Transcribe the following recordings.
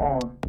Oh.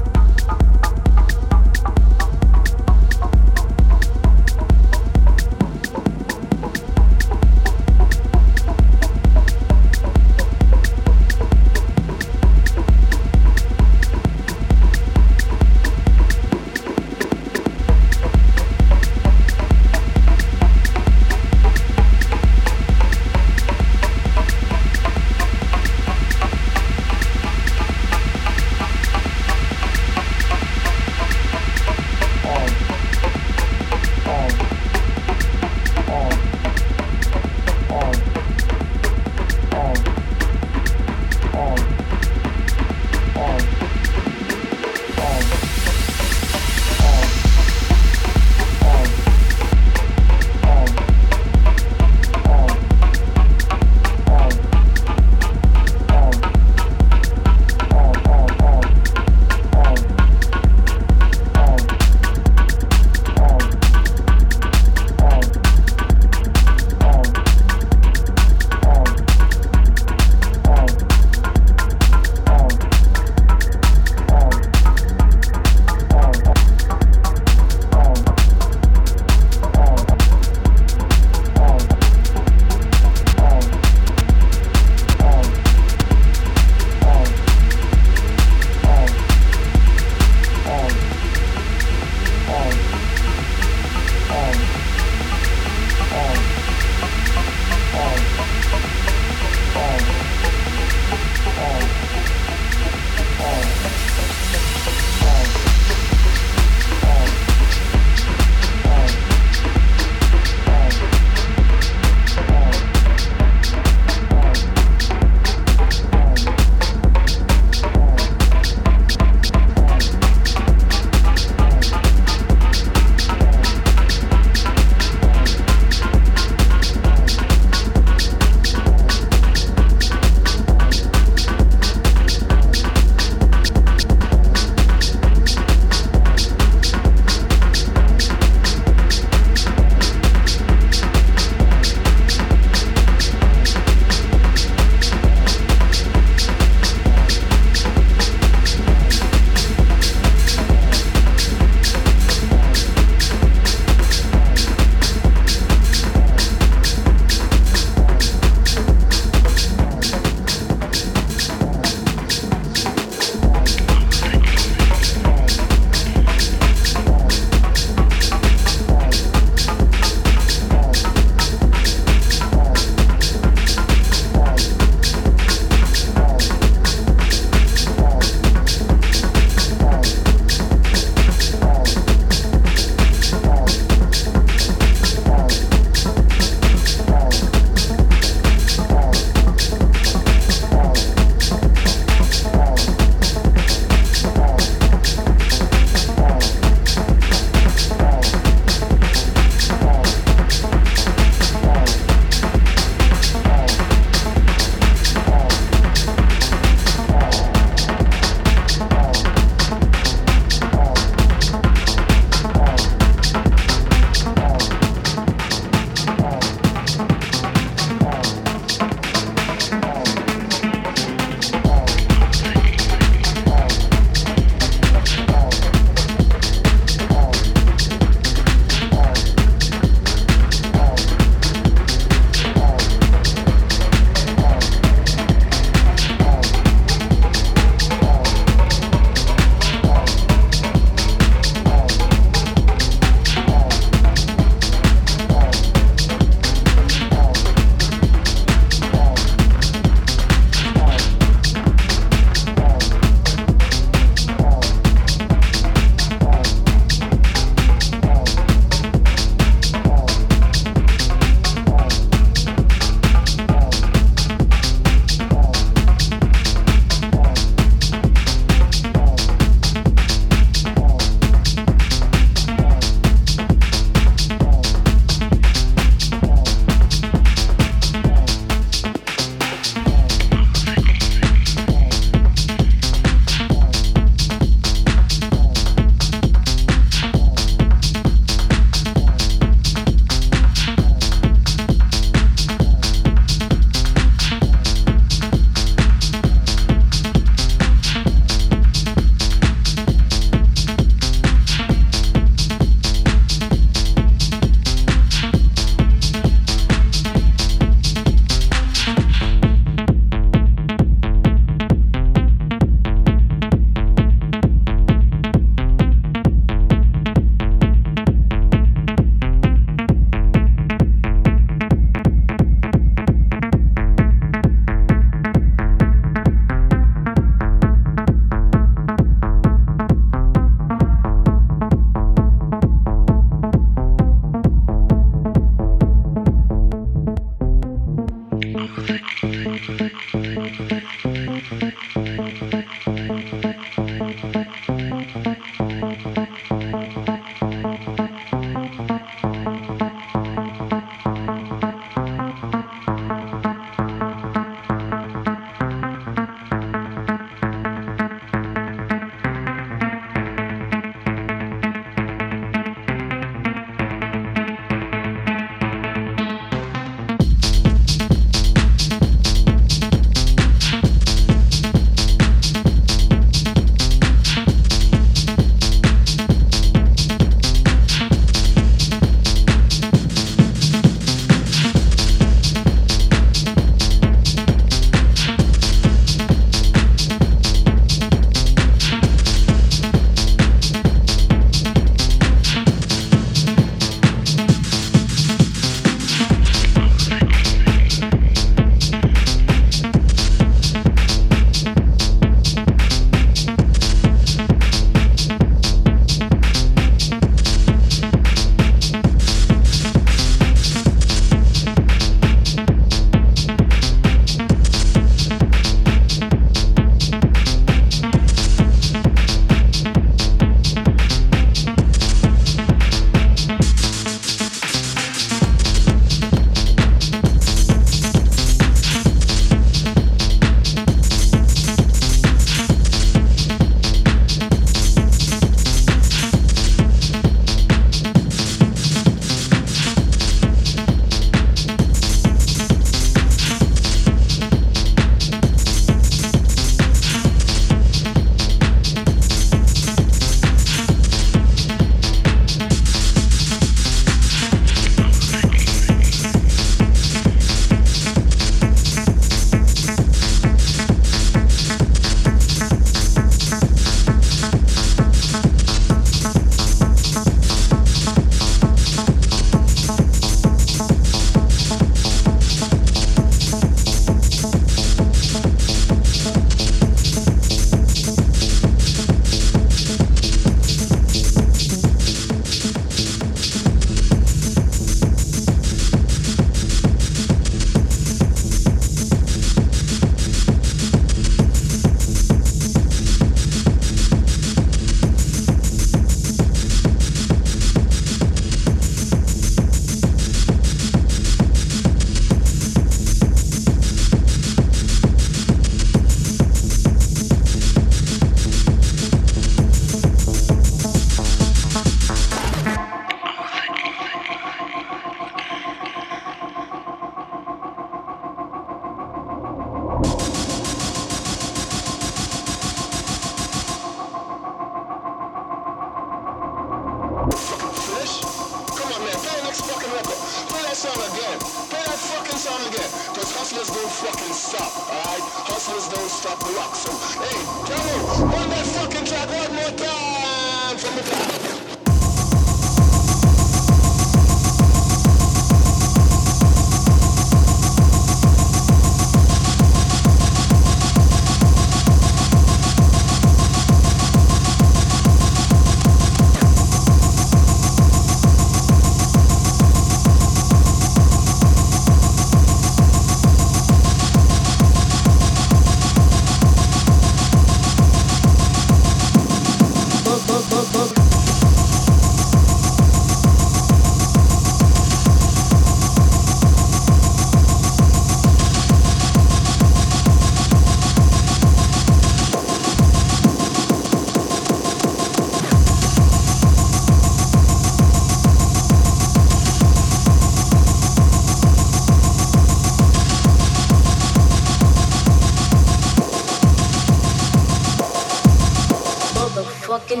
I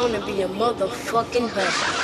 wanna be a motherfucking hustler.